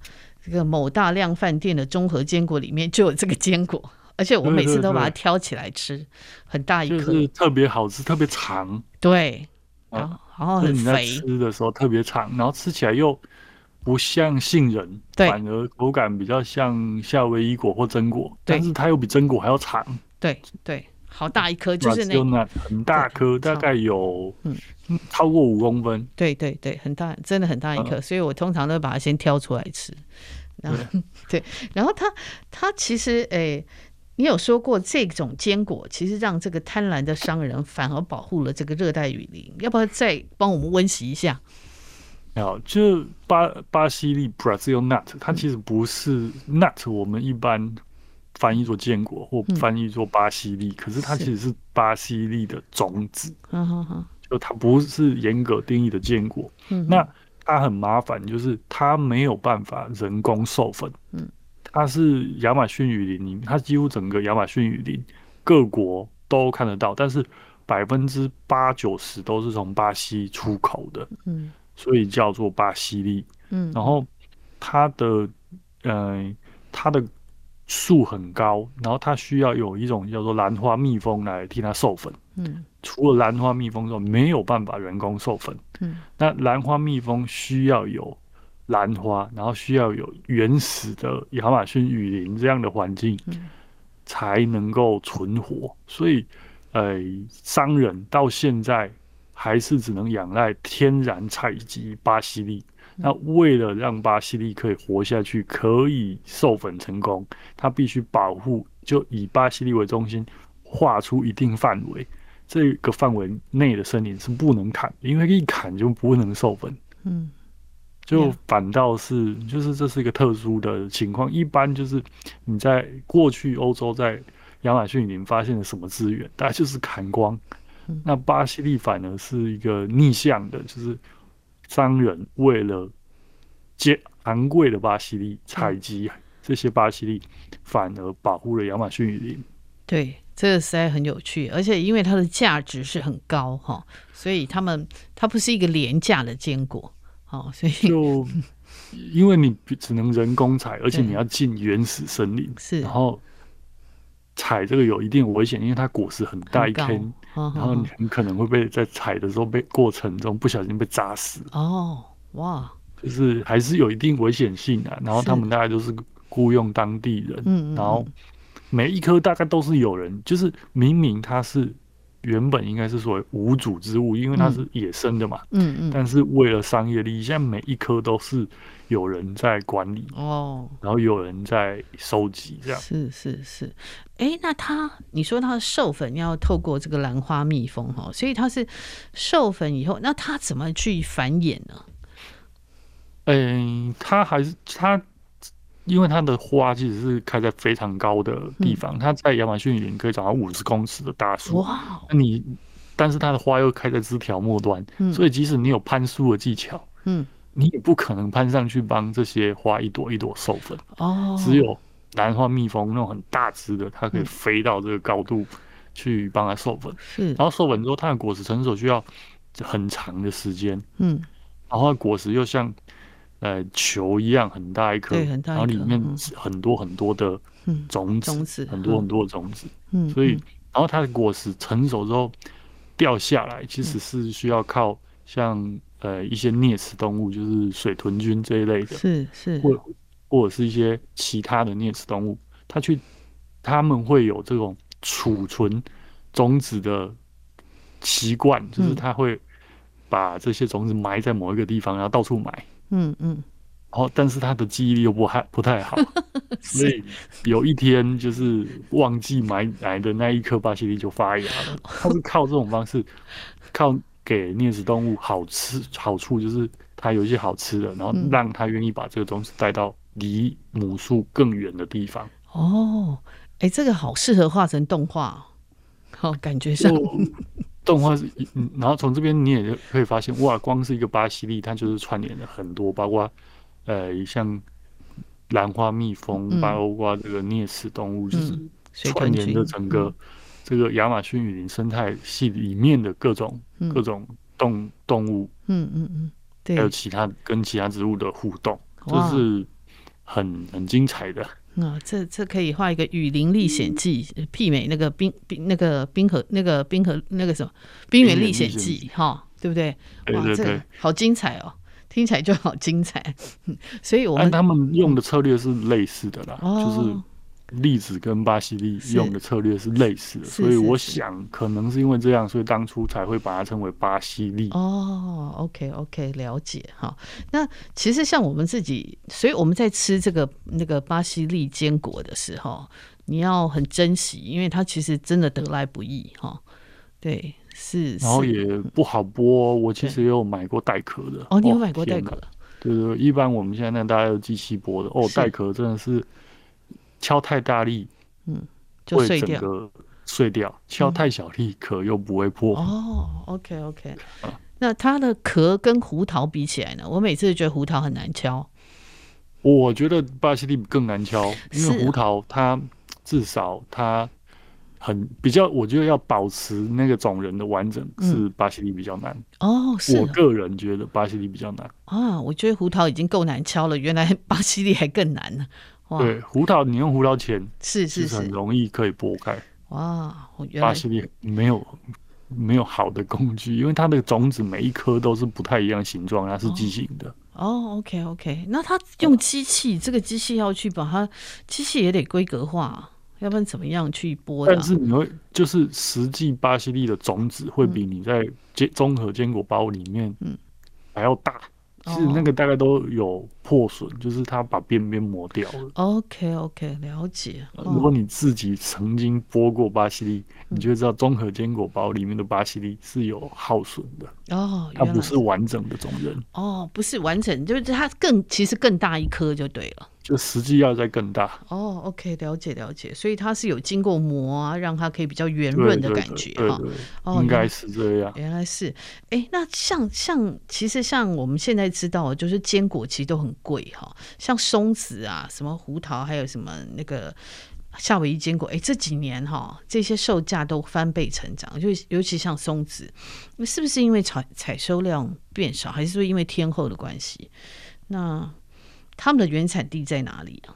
这个某大量饭店的综合坚果里面就有这个坚果，而且我每次都把它挑起来吃，对对对，很大一颗，就是特别好吃，特别长。对，然后然后很肥。吃的时候特别长，然后吃起来又不像杏仁，对，反而口感比较像夏威夷果或榛果，但是它又比榛果还要长。对对，好大一颗，就是那个很大颗，大概有嗯超过五公分。对对对，很大，真的很大一颗，嗯、所以我通常都把它先挑出来吃。然后对，对，然后它它其实诶，你有说过这种坚果其实让这个贪婪的商人反而保护了这个热带雨林，要不要再帮我们温习一下？好，就巴巴西利 Brazil nut，它其实不是 nut，我们一般。翻译做坚果或翻译做巴西利，嗯，可是它其实是巴西利的种子，就它不是严格定义的坚果。嗯，那它很麻烦，就是它没有办法人工授粉。嗯，它是亚马逊雨林里面，它几乎整个亚马逊雨林各国都看得到，但是百分之八九十都是从巴西出口的。嗯，所以叫做巴西利。嗯，然后它的，嗯、呃，它的。树很高，然后它需要有一种叫做兰花蜜蜂来替它授粉。嗯，除了兰花蜜蜂之外，没有办法人工授粉。嗯，那兰花蜜蜂需要有兰花，然后需要有原始的亚马逊雨林这样的环境，才能够存活。所以，呃，商人到现在还是只能仰赖天然采集巴西利。那为了让巴西利可以活下去，可以授粉成功，它必须保护，就以巴西利为中心，画出一定范围，这个范围内的森林是不能砍，因为一砍就不能授粉。嗯，就反倒是，就是这是一个特殊的情况。一般就是你在过去欧洲在亚马逊雨林发现了什么资源，大家就是砍光。那巴西利反而是一个逆向的，就是。商人为了接昂贵的巴西利采集这些巴西利，反而保护了亚马逊雨林。对，这个实在很有趣，而且因为它的价值是很高哈，所以他们它不是一个廉价的坚果，哦，所以就因为你只能人工采，而且你要进原始森林，是，然后采这个有一定危险，因为它果实很大一根。然后你很可能会被在踩的时候被过程中不小心被扎死哦，哇，就是还是有一定危险性啊。然后他们大概都是雇佣当地人，嗯，然后每一颗大概都是有人，就是明明他是原本应该是所谓无主之物，因为它是野生的嘛，嗯嗯，但是为了商业利益，现在每一颗都是。有人在管理哦，然后有人在收集，这样是是是。哎、欸，那它你说它的授粉要透过这个兰花蜜蜂哈，所以它是授粉以后，那它怎么去繁衍呢？嗯、欸，他还是他，因为它的花其实是开在非常高的地方，他、嗯、在亚马逊雨林可以长到五十公尺的大树。哇，那你但是它的花又开在枝条末端，嗯，所以即使你有攀树的技巧，嗯，你也不可能攀上去帮这些花一朵一朵授粉。哦。只有兰花蜜蜂那种很大只的，它可以飞到这个高度去帮它授粉，是。然后授粉之后，它的果实成熟需要很长的时间，嗯，然后果实又像呃球一样很大一颗，然后里面很多很多的种子，种子很多很多的种子，嗯，所以然后它的果实成熟之后掉下来，其实是需要靠像呃一些啮齿动物，就是水豚菌这一类的，是是，或或者是一些其他的啮齿动物，它去它们会有这种储存种子的习惯，就是它会。把这些种子埋在某一个地方，然后到处埋。嗯嗯。然后，但是他的记忆力又不太不太好，所以有一天就是忘记买奶的那一颗巴西利就发芽了。他是靠这种方式，靠给啮齿动物好吃好处，就是它有一些好吃的，然后让它愿意把这个东西带到离母树更远的地方。哦，哎，这个好适合画成动画，好感觉上。动画是，嗯，然后从这边你也可以发现，哇，光是一个巴西利，它就是串联了很多，包括呃，像兰花蜜蜂，包括这个啮齿动物，就是串联的整个这个亚马逊雨林生态系里面的各种各种动动物，嗯嗯嗯，对还有其他跟其他植物的互动，这是很很精彩的。啊、哦，这这可以画一个《雨林历险记》，媲美那个冰冰那个冰河那个冰河那个什么《冰原历险记》哈，对不对？哇，对对对，这个好精彩哦，听起来就好精彩。所以我们他们用的策略是类似的啦，哦、就是。栗子跟巴西利用的策略是类似的，所以我想可能是因为这样，所以当初才会把它称为巴西利。哦，OK OK，了解哈。那其实像我们自己，所以我们在吃这个那个巴西利坚果的时候，你要很珍惜，因为它其实真的得来不易哈。对，是。然后也不好剥，我其实也有买过带壳的。哦，你有买过带壳？对对，一般我们现在那大家有机器剥的哦，带壳真的是。敲太大力，嗯，就碎掉，碎掉。敲太小力，壳又不会破。哦，OK OK。那它的壳跟胡桃比起来呢？我每次觉得胡桃很难敲。我觉得巴西利更难敲，因为胡桃它至少它很比较，我觉得要保持那个种人的完整是巴西利比较难。哦，是我个人觉得巴西利比较难。啊，我觉得胡桃已经够难敲了，原来巴西利还更难呢。对，胡桃你用胡桃钳是是是很容易可以剥开。哇，巴西利没有没有好的工具，因为它的种子每一颗都是不太一样形状，它是畸形的。哦，OK OK，那它用机器，这个机器要去把它机器也得规格化，要不然怎么样去剥？但是你会就是实际巴西利的种子会比你在坚综合坚果包里面嗯还要大。其实那个大概都有破损，就是它把边边磨掉了。OK OK，了解。如果你自己曾经剥过巴西利，你就会知道综合坚果包里面的巴西利是有耗损的。哦，它不是完整的种仁。哦，不是完整，就是它更其实更大一颗就对了。就实际要再更大哦，OK，了解了解，所以它是有经过磨啊，让它可以比较圆润的感觉哈。哦，应该是这样。原来是，哎、欸，那像像其实像我们现在知道，就是坚果其实都很贵哈，像松子啊，什么胡桃，还有什么那个夏威夷坚果，哎、欸，这几年哈这些售价都翻倍成长，就尤其像松子，是不是因为采采收量变少，还是说因为天候的关系？那他们的原产地在哪里啊？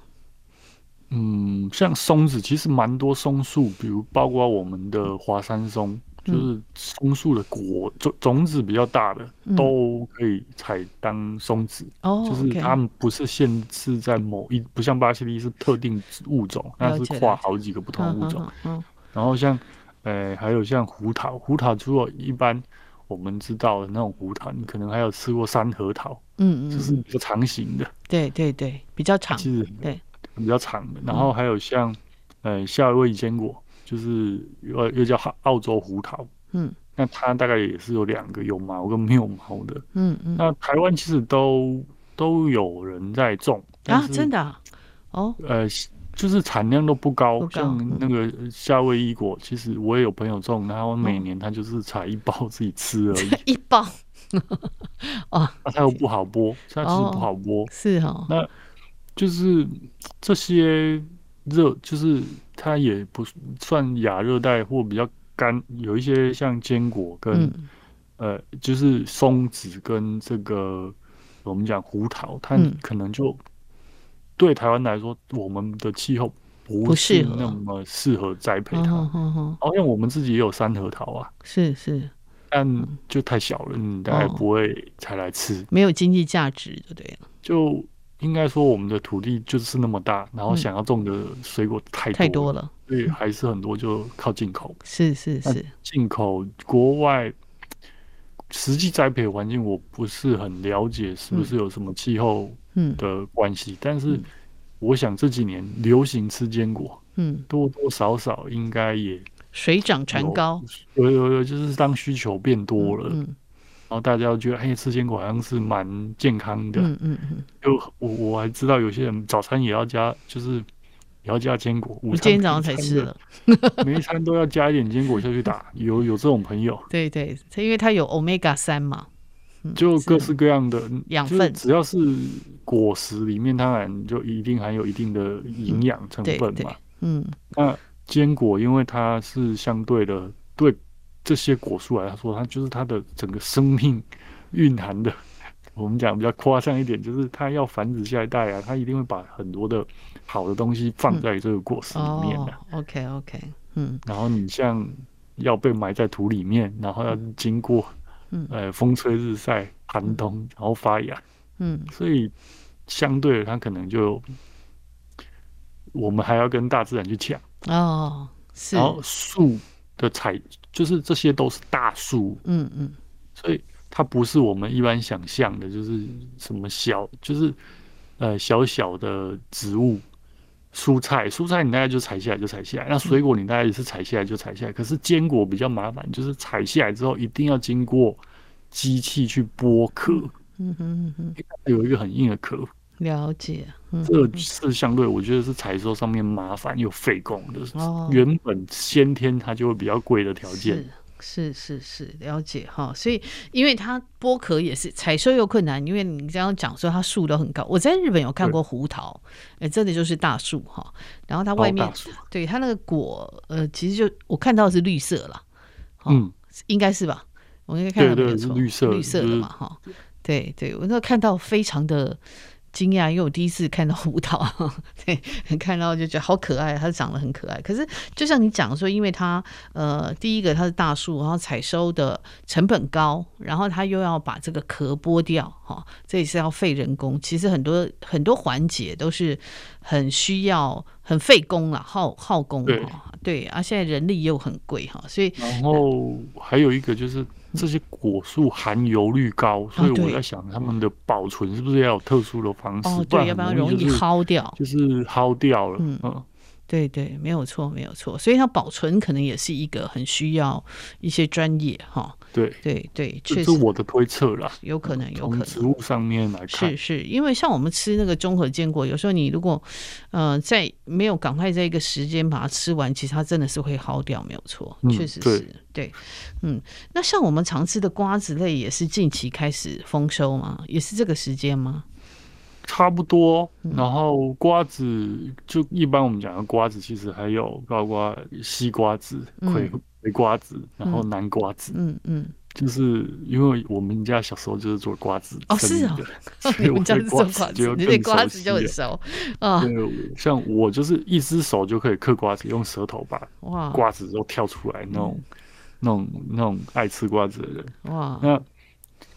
嗯，像松子，其实蛮多松树，比如包括我们的华山松，嗯、就是松树的果种种子比较大的，嗯、都可以采当松子。哦，就是它们不是限制在某一，不像巴西利是特定物种，那是跨好几个不同物种。嗯，然后像，呃，还有像胡桃，胡桃除了一般我们知道的那种胡桃，你可能还有吃过山核桃。嗯嗯，就是比较长形的，对对对，比较长，其实对比较长的。然后还有像，呃，夏威夷坚果，就是又又叫澳洲胡桃，嗯，那它大概也是有两个有毛跟没有毛的，嗯嗯。那台湾其实都都有人在种啊，真的哦，呃，就是产量都不高，不高像那个夏威夷果，其实我也有朋友种，然后每年他就是采一包自己吃而已，一包，哦，那它又不好剥，它其实不好剥，是哦，那就是这些热，就是它也不算亚热带或比较干，有一些像坚果跟、嗯、呃，就是松子跟这个我们讲胡桃，它可能就。对台湾来说，我们的气候不是那么适合栽培它。好像我们自己也有山核桃啊，是是，但就太小了，你大概不会才来吃，没有经济价值，就对了。就应该说，我们的土地就是那么大，然后想要种的水果太太多了，所以还是很多就靠进口。是是是，进口国外实际栽培环境我不是很了解，是不是有什么气候？嗯。的关系，但是我想这几年流行吃坚果，嗯，多多少少应该也水涨船高，有有有，就是当需求变多了，嗯，然后大家觉得哎，吃坚果好像是蛮健康的，嗯嗯嗯，就我我还知道有些人早餐也要加，就是也要加坚果，我今天早上才吃了，每一餐都要加一点坚果下去打，有有这种朋友，对对，它因为它有 Omega 三嘛。就各式各样的养分，只要是果实里面，当然就一定含有一定的营养成分嘛。嗯，那坚果因为它是相对的，对这些果树来说，它就是它的整个生命 蕴含的。我们讲比较夸张一点，就是它要繁殖下一代啊，它一定会把很多的好的东西放在这个果实里面的。OK OK，嗯，然后你像要被埋在土里面，然后要经过。嗯，呃，风吹日晒寒冬，然后发芽，嗯，所以相对的，它可能就我们还要跟大自然去抢。哦，是，然后树的采，就是这些都是大树，嗯嗯，所以它不是我们一般想象的，就是什么小，就是呃小小的植物。蔬菜，蔬菜你大概就采下来就采下来，那水果你大概也是采下来就采下来。可是坚果比较麻烦，就是采下来之后一定要经过机器去剥壳，嗯哼嗯哼，有一个很硬的壳。了解，嗯、这是相对我觉得是采收上面麻烦又费工的，哦、原本先天它就会比较贵的条件。是是是，了解哈，所以因为它剥壳也是采收又困难，因为你刚刚讲说它树都很高，我在日本有看过胡桃，哎对，真的就是大树哈，然后它外面对它那个果，呃，其实就我看到的是绿色了，嗯，应该是吧？我应该看到没有错，绿色绿色的嘛哈，对对，我那看到非常的。惊讶，因为我第一次看到舞蹈，对，看到就觉得好可爱，它长得很可爱。可是就像你讲说，因为它呃，第一个它是大树，然后采收的成本高，然后它又要把这个壳剥掉，哈，这也是要费人工。其实很多很多环节都是很需要很费工了，耗耗工哈。对，对啊，现在人力又很贵哈，所以然后还有一个就是。这些果树含油率高，所以我在想，他们的保存是不是要有特殊的方式？哦，对，要不然容易薅掉，就是薅掉了。嗯嗯，对对，没有错，没有错。所以它保存可能也是一个很需要一些专业哈。对对对，确实，这是我的推测啦，有可能，有可能。从植物上面来看，是是，因为像我们吃那个综合坚果，有时候你如果呃在没有赶快在一个时间把它吃完，其实它真的是会耗掉，没有错，确实是。对，对，嗯，那像我们常吃的瓜子类，也是近期开始丰收吗？也是这个时间吗？差不多。然后瓜子就一般我们讲的瓜子，其实还有包括西瓜子、葵。嗯。葵瓜子，然后南瓜子，嗯嗯，就是因为我们家小时候就是做瓜子哦，是哦，所以我对瓜子就对瓜子就很熟。啊。像我就是一只手就可以嗑瓜子，用舌头把瓜子都挑出来，那种那种那种爱吃瓜子的人。哇，那。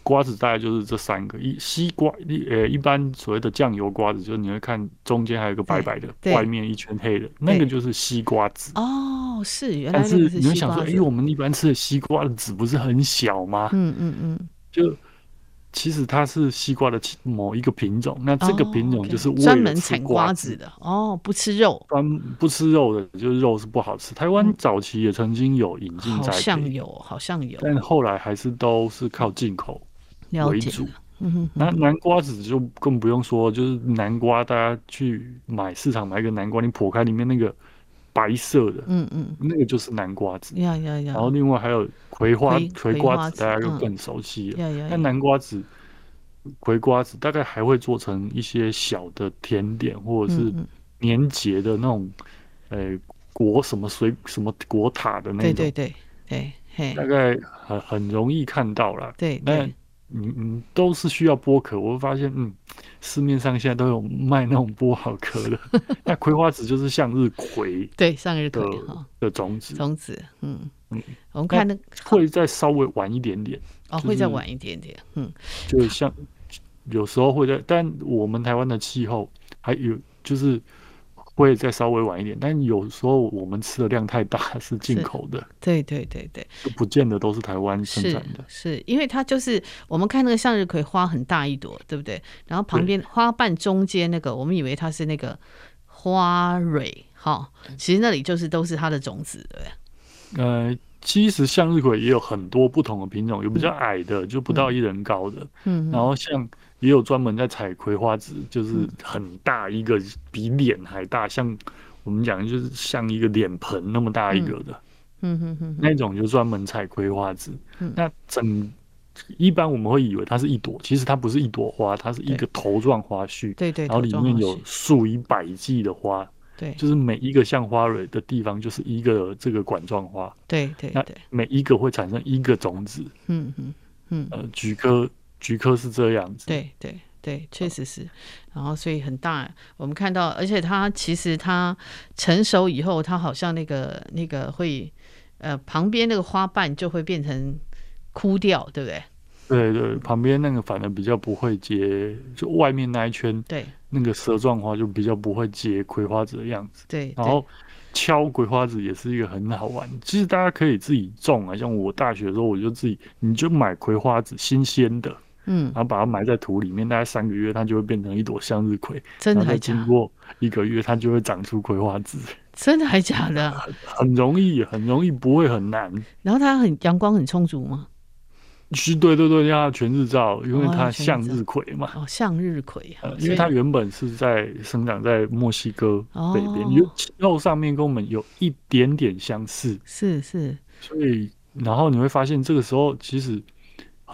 瓜子大概就是这三个，一西瓜一呃一般所谓的酱油瓜子，就是你会看中间还有一个白白的，外面一圈黑的，那个就是西瓜子。哦，是原来是。但是你会想说，哎，我们一般吃的西瓜的籽不是很小吗？嗯嗯嗯。就其实它是西瓜的某一个品种，那这个品种就是专门产瓜子的。哦，不吃肉，专不吃肉的，就是肉是不好吃。台湾早期也曾经有引进，好像有，好像有，但后来还是都是靠进口。了解，嗯哼，那南瓜子就更不用说，就是南瓜，大家去买市场买一个南瓜，你剖开里面那个白色的，嗯嗯，那个就是南瓜子。呀呀呀！然后另外还有葵花葵瓜子，大家就更熟悉了。呀呀！但南瓜子、葵瓜子大概还会做成一些小的甜点，或者是年节的那种，呃，果什么水什么果塔的那种。对对对对，大概很很容易看到了。对，那。嗯嗯，都是需要剥壳。我会发现，嗯，市面上现在都有卖那种剥好壳的。那葵花籽就是向日葵，对，向日葵的种子，种子，嗯嗯。我们看那会再稍微晚一点点，哦，会再晚一点点，嗯，就像有时候会在，但我们台湾的气候还有就是。会再稍微晚一点，但有时候我们吃的量太大，是进口的。对对对对，就不见得都是台湾生产的。是，是因为它就是我们看那个向日葵花很大一朵，对不对？然后旁边花瓣中间那个，我们以为它是那个花蕊，哈，其实那里就是都是它的种子，对不对？呃，其实向日葵也有很多不同的品种，有比较矮的，嗯、就不到一人高的，嗯，然后像。也有专门在采葵花籽，就是很大一个，比脸还大，像我们讲的就是像一个脸盆那么大一个的，嗯哼哼，那种就专门采葵花籽。那整一般我们会以为它是一朵，其实它不是一朵花，它是一个头状花序，对对，然后里面有数以百计的花，对，就是每一个像花蕊的地方就是一个这个管状花，对对，那每一个会产生一个种子，嗯嗯嗯，呃，菊科。菊科是这样子，对对对，确实是。然后所以很大，我们看到，而且它其实它成熟以后，它好像那个那个会，呃，旁边那个花瓣就会变成枯掉，对不对？对对，旁边那个反而比较不会结，就外面那一圈，对，那个蛇状花就比较不会结葵花籽的样子。对，然后敲葵花籽也是一个很好玩，其实大家可以自己种啊，像我大学的时候，我就自己，你就买葵花籽新鲜的。嗯，然后把它埋在土里面，大概三个月，它就会变成一朵向日葵。真的还假的？经过一个月，它就会长出葵花籽。真的还假的？很容易，很容易，不会很难。然后它很阳光很充足吗？是，对对对，要全日照，因为它向日葵嘛。哦，向日葵。呃，因为它原本是在生长在墨西哥北边，有气候上面跟我们有一点点相似。是是。所以，然后你会发现，这个时候其实。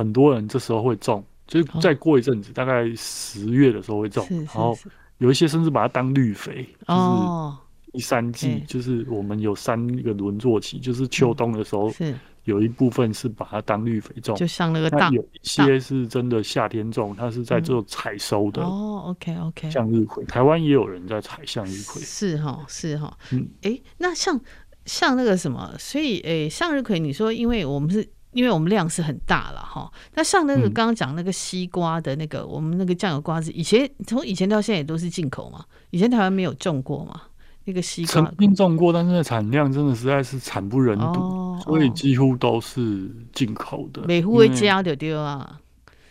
很多人这时候会种，就是再过一阵子，大概十月的时候会种，然后有一些甚至把它当绿肥，就是一三季，就是我们有三个轮作期，就是秋冬的时候是，有一部分是把它当绿肥种，就像那个大，有一些是真的夏天种，它是在做采收的。哦，OK OK，向日葵，台湾也有人在采向日葵，是哈，是哈，嗯，哎，那像像那个什么，所以哎，向日葵，你说，因为我们是。因为我们量是很大了哈，那像那个刚刚讲那个西瓜的那个，嗯、我们那个酱油瓜子，以前从以前到现在也都是进口嘛，以前台湾没有种过嘛，那个西瓜曾经种过，但是产量真的实在是惨不忍睹，哦、所以几乎都是进口的。每户会加的丢啊，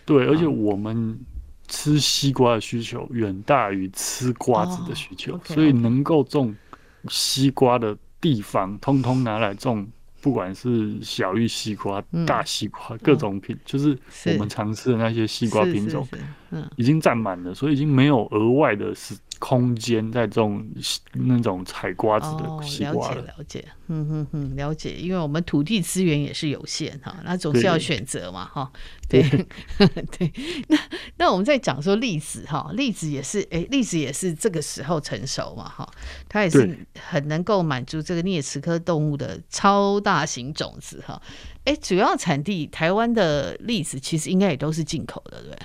对，而且我们吃西瓜的需求远大于吃瓜子的需求，哦、okay, 所以能够种西瓜的地方，通通拿来种。不管是小玉西瓜、大西瓜，各种品，就是我们常吃的那些西瓜品种，嗯，已经占满了，所以已经没有额外的是。空间在这种那种采瓜子的西瓜了。哦，了解了解，嗯哼哼，了解，因为我们土地资源也是有限哈，那总是要选择嘛哈，对。对，对，那那我们在讲说栗子哈，栗子也是哎，栗子也是这个时候成熟嘛哈，它也是很能够满足这个啮齿科动物的超大型种子哈，哎，主要产地台湾的栗子其实应该也都是进口的，对。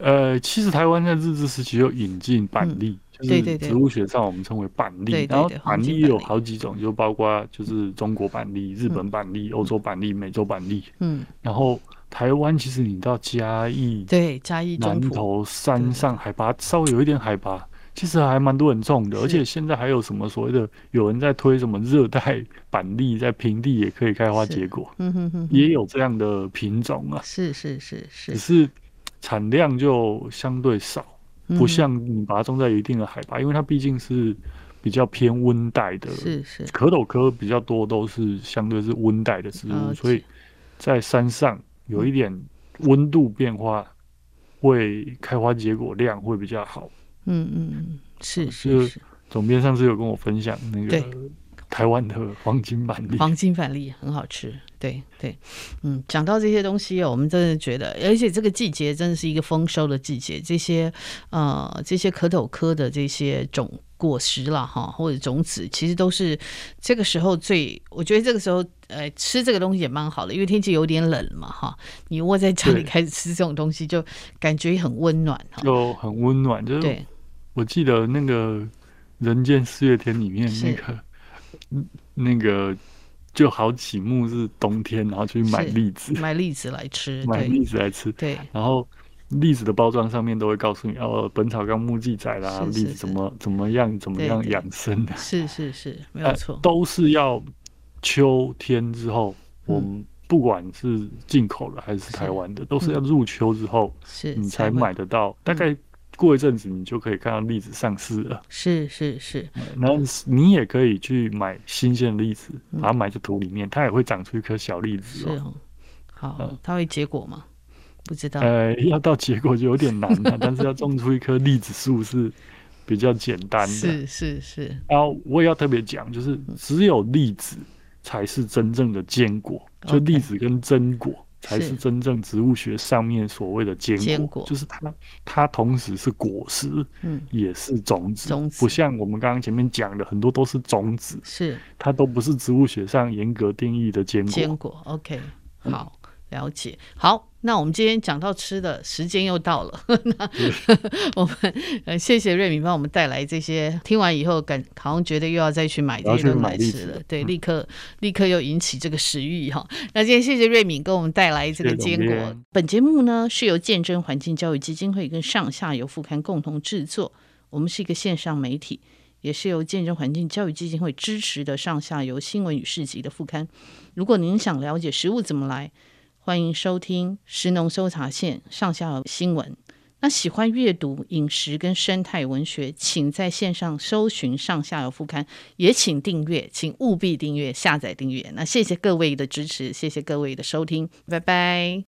呃，其实台湾在日治时期有引进板栗，嗯、就是植物学上我们称为板栗。对对对，然后板栗有好几种，就包括就是中国板栗、日本板栗、欧、嗯、洲板栗、美洲板栗。嗯，然后台湾其实你到嘉义，对嘉义南投山上海拔稍微有一点海拔，其实还蛮多人种的。而且现在还有什么所谓的有人在推什么热带板栗，在平地也可以开花结果。嗯哼哼，也有这样的品种啊。是是是是，只是。产量就相对少，不像你把它种在一定的海拔，嗯、因为它毕竟是比较偏温带的，是是，壳斗科比较多都是相对是温带的植物，嗯、所以在山上有一点温度变化会开花结果量会比较好。嗯嗯，是是是。总编上次有跟我分享那个台湾的黄金板栗，黄金板栗很好吃。对对，嗯，讲到这些东西哦，我们真的觉得，而且这个季节真的是一个丰收的季节，这些呃这些可斗科的这些种果实了哈，或者种子，其实都是这个时候最，我觉得这个时候呃吃这个东西也蛮好的，因为天气有点冷嘛哈，你窝在家里开始吃这种东西，就感觉很温暖哈，就很温暖，就是对，我记得那个。人间四月天里面那个，那个就好几幕是冬天，然后去买栗子，买栗子来吃，买栗子来吃。对，然后栗子的包装上面都会告诉你，哦，《本草纲目》记载啦，栗子怎么怎么样怎么样养生的。是是是，没有错，都是要秋天之后，我们不管是进口的还是台湾的，都是要入秋之后，是你才买得到，大概。过一阵子，你就可以看到栗子上市了。是是是，然后你也可以去买新鲜的栗子，把它埋在土里面，它也会长出一颗小栗子。是哦，好，它会结果吗？不知道。呃，要到结果就有点难了，但是要种出一棵栗子树是比较简单的。是是是。然后我也要特别讲，就是只有栗子才是真正的坚果，就栗子跟榛果。才是真正植物学上面所谓的坚果，坚果。就是它，它同时是果实，嗯，也是种子，种子。不像我们刚刚前面讲的，很多都是种子，是。它都不是植物学上严格定义的坚果。坚果，OK，好。了解，好，那我们今天讲到吃的时间又到了，那 我们呃谢谢瑞敏帮我们带来这些，听完以后感好像觉得又要再去买这些东西来吃了，对，立刻立刻又引起这个食欲哈。那今天谢谢瑞敏给我们带来这个坚果。本节目呢是由见证环境教育基金会跟上下游副刊共同制作，我们是一个线上媒体，也是由见证环境教育基金会支持的上下游新闻与市集的副刊。如果您想了解食物怎么来，欢迎收听食农搜查线上下游新闻。那喜欢阅读饮食跟生态文学，请在线上搜寻上下游副刊，也请订阅，请务必订阅、下载订阅。那谢谢各位的支持，谢谢各位的收听，拜拜。